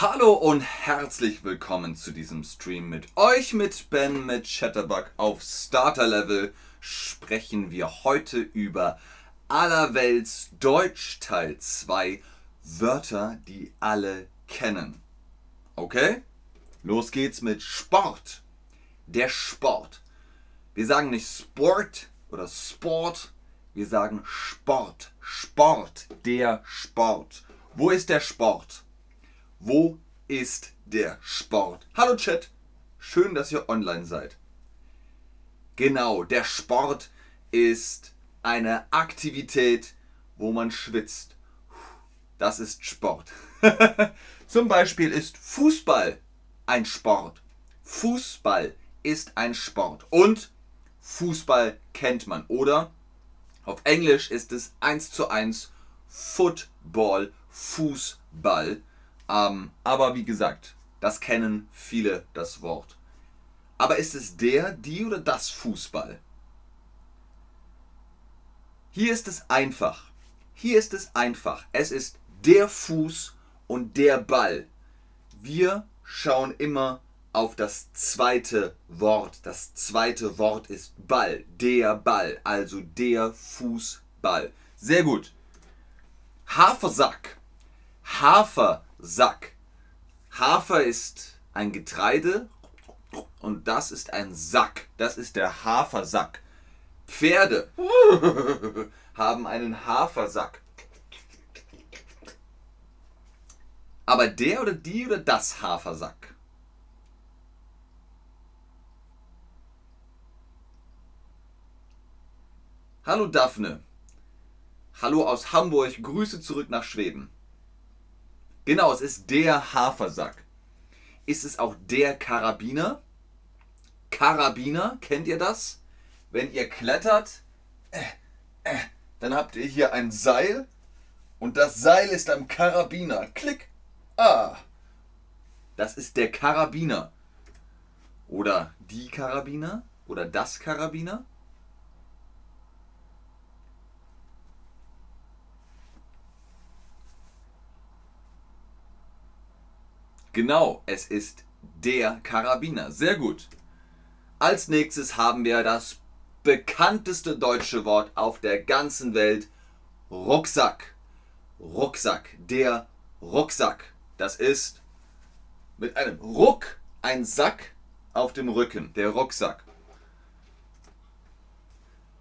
Hallo und herzlich willkommen zu diesem Stream mit euch, mit Ben, mit Chatterbug auf Starter Level. Sprechen wir heute über Allerwelts Deutsch Teil 2 Wörter, die alle kennen. Okay? Los geht's mit Sport. Der Sport. Wir sagen nicht Sport oder Sport, wir sagen Sport. Sport. Der Sport. Wo ist der Sport? Wo ist der Sport? Hallo Chat, schön, dass ihr online seid. Genau, der Sport ist eine Aktivität, wo man schwitzt. Das ist Sport. Zum Beispiel ist Fußball ein Sport. Fußball ist ein Sport. Und Fußball kennt man, oder? Auf Englisch ist es 1 zu 1 Football, Fußball. Ähm, aber wie gesagt, das kennen viele das Wort. Aber ist es der, die oder das Fußball? Hier ist es einfach. Hier ist es einfach. Es ist der Fuß und der Ball. Wir schauen immer auf das zweite Wort. Das zweite Wort ist Ball. Der Ball. Also der Fußball. Sehr gut. Hafersack. Hafersack. Hafer ist ein Getreide und das ist ein Sack. Das ist der Hafersack. Pferde haben einen Hafersack. Aber der oder die oder das Hafersack? Hallo Daphne. Hallo aus Hamburg. Grüße zurück nach Schweden. Genau, es ist der Hafersack. Ist es auch der Karabiner? Karabiner, kennt ihr das? Wenn ihr klettert, äh, äh, dann habt ihr hier ein Seil und das Seil ist am Karabiner. Klick. Ah. Das ist der Karabiner. Oder die Karabiner? Oder das Karabiner? Genau, es ist der Karabiner. Sehr gut. Als nächstes haben wir das bekannteste deutsche Wort auf der ganzen Welt. Rucksack. Rucksack. Der Rucksack. Das ist mit einem Ruck ein Sack auf dem Rücken. Der Rucksack.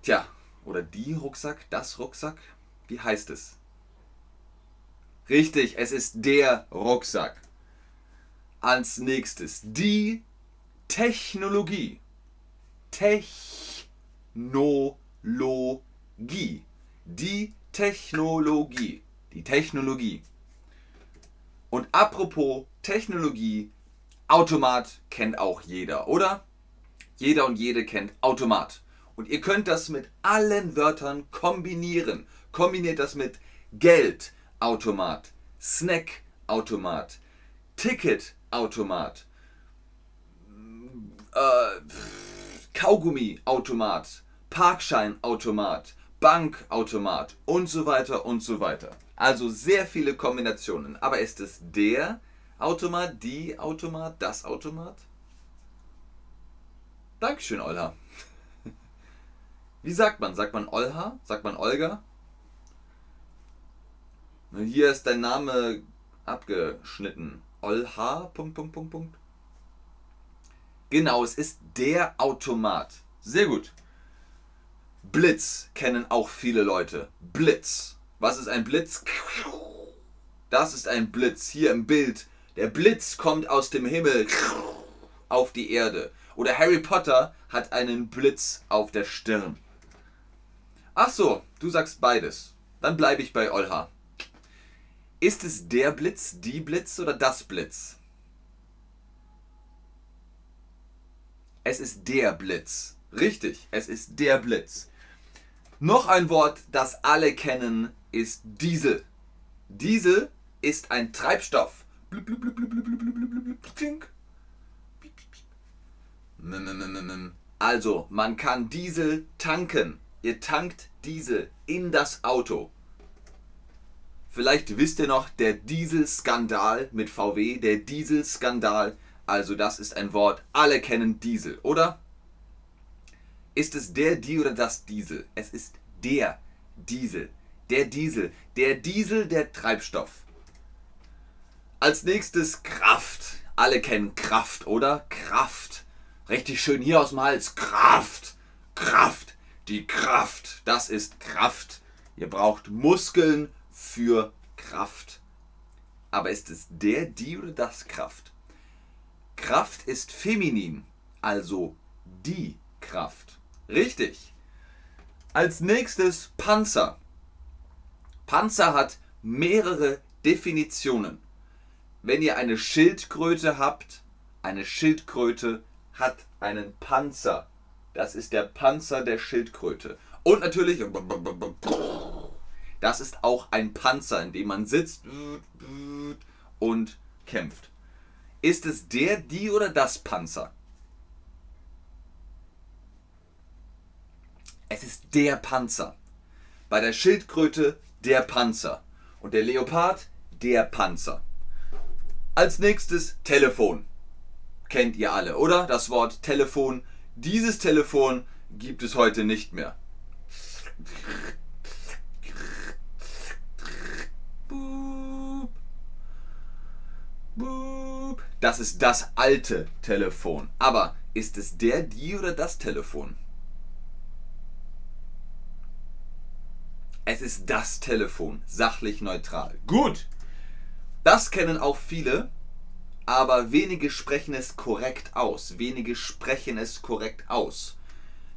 Tja, oder die Rucksack, das Rucksack. Wie heißt es? Richtig, es ist der Rucksack. Als nächstes die Technologie. Technologie. Die Technologie. Die Technologie. Und apropos Technologie, Automat kennt auch jeder, oder? Jeder und jede kennt Automat. Und ihr könnt das mit allen Wörtern kombinieren. Kombiniert das mit Geld, Automat, Snack, Automat, Ticket, Automat, äh, Kaugummi-Automat, Parkschein-Automat, Bankautomat und so weiter und so weiter. Also sehr viele Kombinationen. Aber ist es der Automat, die Automat, das Automat? Dankeschön, Olha. Wie sagt man? Sagt man Olha? Sagt man Olga? Hier ist dein Name abgeschnitten. Olha, Punkt, Punkt, Punkt, Punkt. Genau, es ist der Automat. Sehr gut. Blitz kennen auch viele Leute. Blitz. Was ist ein Blitz? Das ist ein Blitz. Hier im Bild. Der Blitz kommt aus dem Himmel auf die Erde. Oder Harry Potter hat einen Blitz auf der Stirn. Ach so, du sagst beides. Dann bleibe ich bei Olha. Ist es der Blitz, die Blitz oder das Blitz? Es ist der Blitz. Richtig, es ist der Blitz. Noch ein Wort, das alle kennen, ist Diesel. Diesel ist ein Treibstoff. Also, man kann Diesel tanken. Ihr tankt Diesel in das Auto. Vielleicht wisst ihr noch, der Dieselskandal mit VW, der Dieselskandal. Also das ist ein Wort, alle kennen Diesel, oder? Ist es der, die oder das Diesel? Es ist der Diesel. Der Diesel. Der Diesel, der Treibstoff. Als nächstes Kraft. Alle kennen Kraft, oder? Kraft. Richtig schön hier aus dem Hals. Kraft. Kraft. Die Kraft. Das ist Kraft. Ihr braucht Muskeln für Kraft. Aber ist es der, die oder das Kraft? Kraft ist feminin, also die Kraft. Richtig. Als nächstes Panzer. Panzer hat mehrere Definitionen. Wenn ihr eine Schildkröte habt, eine Schildkröte hat einen Panzer. Das ist der Panzer der Schildkröte. Und natürlich, das ist auch ein Panzer, in dem man sitzt und kämpft. Ist es der, die oder das Panzer? Es ist der Panzer. Bei der Schildkröte der Panzer. Und der Leopard der Panzer. Als nächstes Telefon. Kennt ihr alle, oder? Das Wort Telefon. Dieses Telefon gibt es heute nicht mehr. Das ist das alte Telefon. Aber ist es der, die oder das Telefon? Es ist das Telefon, sachlich neutral. Gut, das kennen auch viele, aber wenige sprechen es korrekt aus. Wenige sprechen es korrekt aus.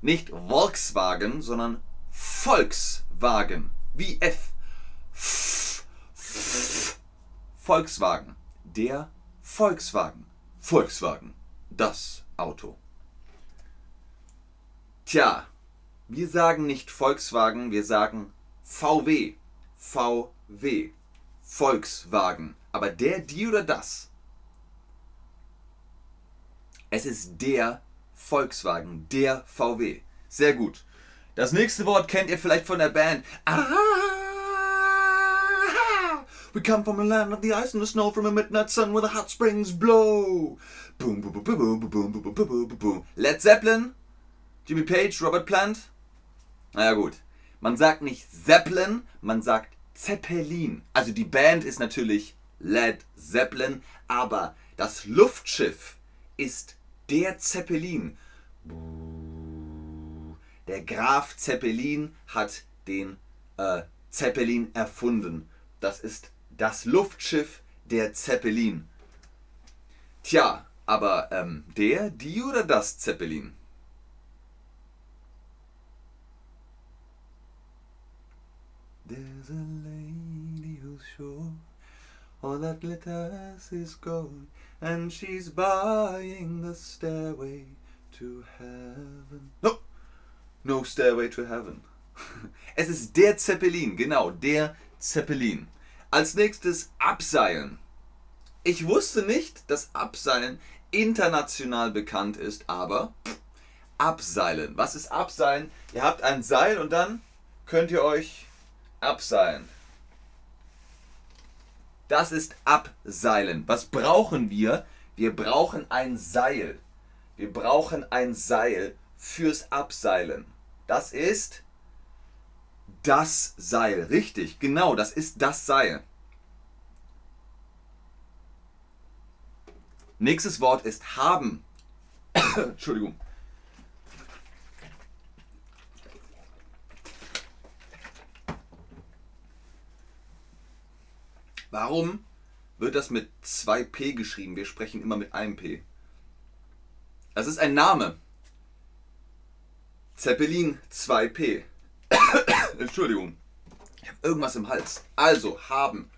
Nicht Volkswagen, sondern Volkswagen. Wie F. F. F. Volkswagen. Der Volkswagen. Volkswagen. Das Auto. Tja, wir sagen nicht Volkswagen, wir sagen VW. VW. Volkswagen. Aber der, die oder das? Es ist der Volkswagen, der VW. Sehr gut. Das nächste Wort kennt ihr vielleicht von der Band. Ah, we come from a land of the ice and the snow, from a midnight sun where the hot springs blow. Boom, boom, boom, boom, boom, boom, boom, boom, boom, boom. Led Zeppelin, Jimmy Page, Robert Plant. Naja gut. Man sagt nicht Zeppelin, man sagt Zeppelin. Also die Band ist natürlich Led Zeppelin, aber das Luftschiff ist der Zeppelin. Der Graf Zeppelin hat den äh, Zeppelin erfunden. Das ist das Luftschiff der Zeppelin. Tja, aber ähm, der, die oder das Zeppelin? There's a lady who's sure all that glitters is gold, and she's buying the stairway to heaven. No, no stairway to heaven. Es ist der Zeppelin, genau, der Zeppelin. Als nächstes Abseilen. Ich wusste nicht, dass Abseilen international bekannt ist, aber Abseilen. Was ist Abseilen? Ihr habt ein Seil und dann könnt ihr euch abseilen. Das ist Abseilen. Was brauchen wir? Wir brauchen ein Seil. Wir brauchen ein Seil fürs Abseilen. Das ist das Seil. Richtig, genau, das ist das Seil. Nächstes Wort ist haben. Entschuldigung. Warum wird das mit 2p geschrieben? Wir sprechen immer mit einem p. Das ist ein Name. Zeppelin 2p. Entschuldigung. Ich habe irgendwas im Hals. Also, haben.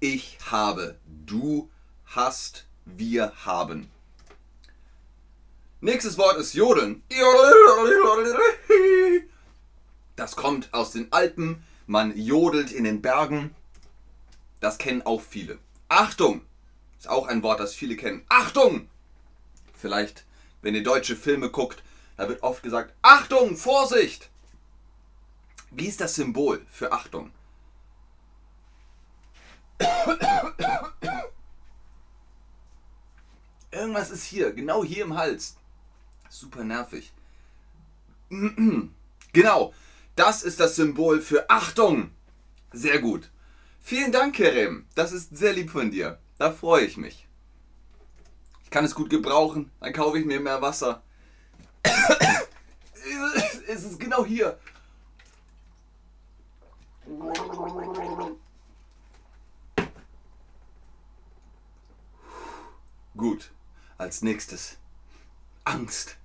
Ich habe. Du hast. Wir haben. Nächstes Wort ist Jodeln. Das kommt aus den Alpen. Man jodelt in den Bergen. Das kennen auch viele. Achtung! Ist auch ein Wort, das viele kennen. Achtung! Vielleicht, wenn ihr deutsche Filme guckt, Da wird oft gesagt, Achtung, Vorsicht! Wie ist das Symbol für Achtung? Irgendwas ist hier, genau hier im Hals. Super nervig. Genau, das ist das Symbol für Achtung. Sehr gut. Vielen Dank, Kerem. Das ist sehr lieb von dir. Da freue ich mich. Ich kann es gut gebrauchen. Dann kaufe ich mir mehr Wasser. es ist genau hier. Gut. Als nächstes Angst.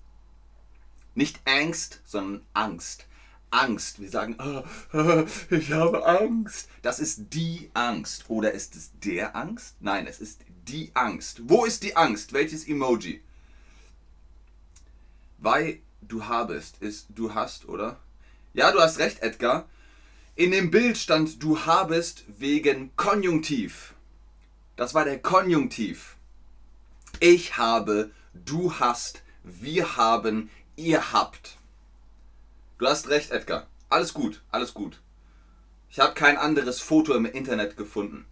Nicht Angst, sondern Angst. Angst. Wir sagen, oh, ich habe Angst. Das ist die Angst. Oder ist es der Angst? Nein, es ist die Angst. Wo ist die Angst? Welches Emoji? Weil du habest ist du hast, oder? Ja, du hast recht, Edgar. In dem Bild stand du habest wegen Konjunktiv. Das war der Konjunktiv. Ich habe, du hast, wir haben, ihr habt. Du hast recht, Edgar. Alles gut, alles gut. Ich habe kein anderes Foto im Internet gefunden.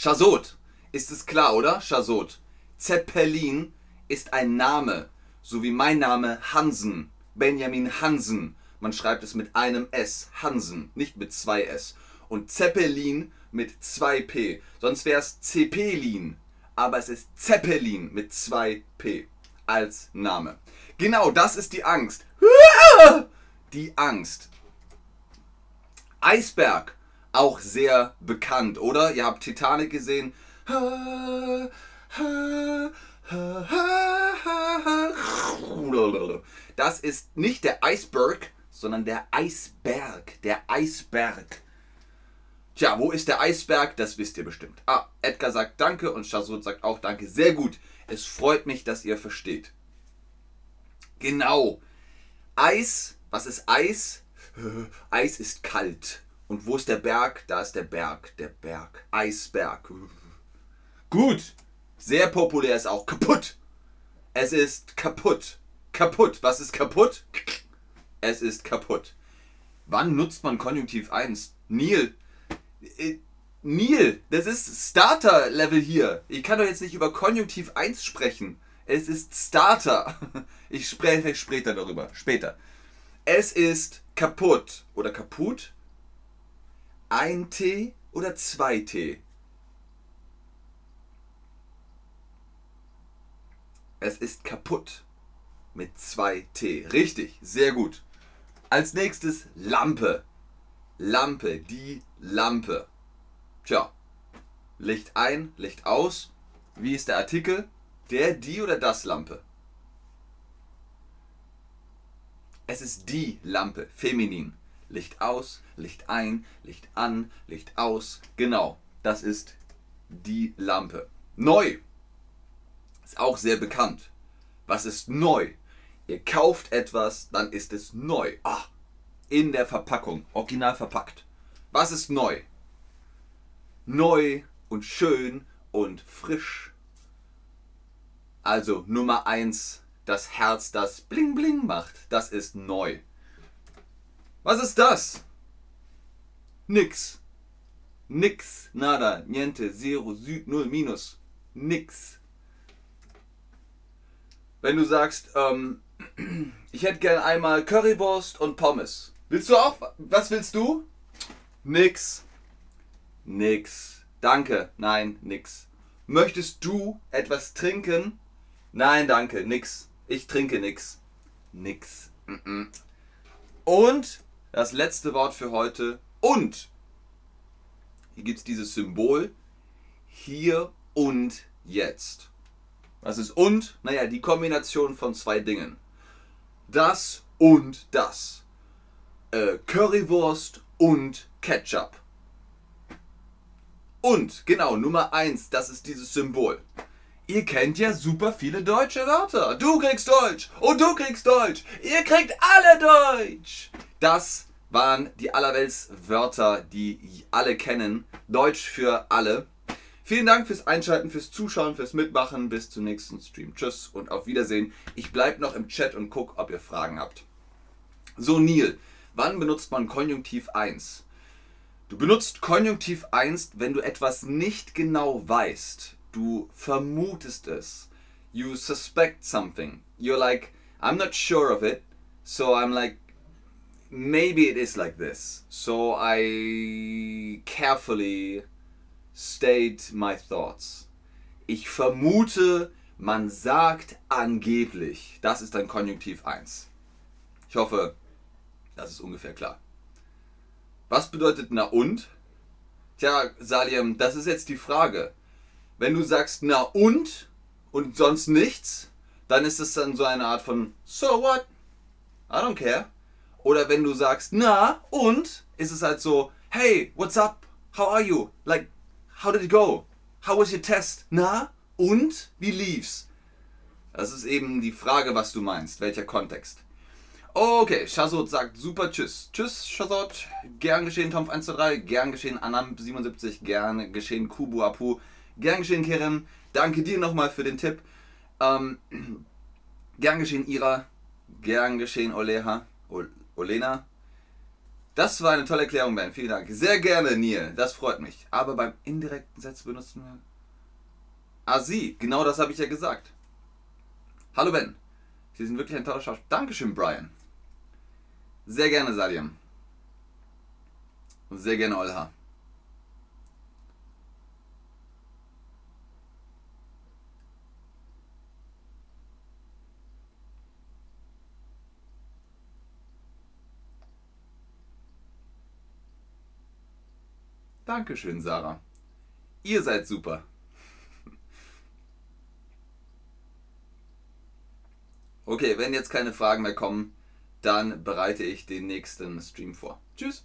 Chazot. Ist es klar, oder? Chazot. Zeppelin ist ein Name, so wie mein Name Hansen. Benjamin Hansen. Man schreibt es mit einem S. Hansen, nicht mit zwei S. Und Zeppelin mit zwei P. Sonst wäre es Zeppelin. Aber es ist Zeppelin mit zwei P als Name. Genau, das ist die Angst. Die Angst. Eisberg, auch sehr bekannt, oder? Ihr habt Titanic gesehen. Das ist nicht der Eisberg, sondern der Eisberg. Der Eisberg. Tja, wo ist der Eisberg? Das wisst ihr bestimmt. Ah, Edgar sagt Danke und Chazot sagt auch Danke. Sehr gut. Es freut mich, dass ihr versteht. Genau. Eis, was ist Eis? Eis ist kalt. Und wo ist der Berg? Da ist der Berg. Der Berg. Eisberg. Gut. Sehr populär ist auch kaputt. Es ist kaputt. Kaputt. Was ist kaputt? Es ist kaputt. Wann nutzt man Konjunktiv 1? Neil. Äh, Neil, das ist Starter-Level hier. Ich kann doch jetzt nicht über Konjunktiv 1 sprechen. Es ist Starter. Ich spreche später darüber. Später. Es ist kaputt oder kaputt. Ein T oder zwei T. Es ist kaputt. Mit zwei T. Richtig, sehr gut. Als nächstes Lampe. Lampe, die Lampe. Tja, Licht ein, Licht aus. Wie ist der Artikel? Der, die oder das Lampe? Es ist die Lampe, feminin. Licht aus, Licht ein, Licht an, Licht aus. Genau, das ist die Lampe. Neu. Ist auch sehr bekannt. Was ist neu? Ihr kauft etwas, dann ist es neu. Ah, in der Verpackung, original verpackt. Was ist neu? Neu und schön und frisch also Nummer 1, das Herz, das bling bling macht. Das ist neu. Was ist das? Nix. Nix. Nada. Niente. Zero. Süd. Null. Minus. Nix. Wenn du sagst, ähm, ich hätte gern einmal Currywurst und Pommes. Willst du auch? Was willst du? Nix. Nix. Danke. Nein, nix. Möchtest du etwas trinken? Nein, danke, nix. Ich trinke nix. Nix. Und das letzte Wort für heute. Und. Hier gibt es dieses Symbol. Hier und jetzt. Was ist und? Naja, die Kombination von zwei Dingen. Das und das. Äh, Currywurst und Ketchup. Und, genau, Nummer eins, das ist dieses Symbol. Ihr kennt ja super viele deutsche Wörter. Du kriegst Deutsch und du kriegst Deutsch. Ihr kriegt alle Deutsch. Das waren die allerwelts Wörter, die alle kennen. Deutsch für alle. Vielen Dank fürs Einschalten, fürs Zuschauen, fürs Mitmachen. Bis zum nächsten Stream. Tschüss und auf Wiedersehen. Ich bleibe noch im Chat und gucke, ob ihr Fragen habt. So, Neil, wann benutzt man Konjunktiv 1? Du benutzt Konjunktiv 1, wenn du etwas nicht genau weißt. Du vermutest es. You suspect something. You're like, I'm not sure of it, so I'm like, maybe it is like this. So I carefully state my thoughts. Ich vermute, man sagt angeblich. Das ist dann Konjunktiv 1. Ich hoffe, das ist ungefähr klar. Was bedeutet na und? Tja, Salim, das ist jetzt die Frage. Wenn du sagst na und und sonst nichts, dann ist es dann so eine Art von so what? I don't care. Oder wenn du sagst na und, ist es halt so hey, what's up? How are you? Like How did it go? How was your test? Na? Und? Wie lief's? Das ist eben die Frage, was du meinst. Welcher Kontext? Okay, Shazot sagt super Tschüss. Tschüss, Shazot. Gern geschehen, Tomf123. Gern geschehen, Anam77. Gern geschehen, Kubu Apu. Gern geschehen, Kerem. Danke dir nochmal für den Tipp. Ähm, gern geschehen, Ira. Gern geschehen, Oleha. Olena. Das war eine tolle Erklärung, Ben. Vielen Dank. Sehr gerne, Neil. Das freut mich. Aber beim indirekten Satz benutzen wir. Ah, Sie. Genau das habe ich ja gesagt. Hallo, Ben. Sie sind wirklich ein toller Schauspieler. Dankeschön, Brian. Sehr gerne, Sadiam. Und sehr gerne, Olha. Dankeschön, Sarah. Ihr seid super. Okay, wenn jetzt keine Fragen mehr kommen, dann bereite ich den nächsten Stream vor. Tschüss.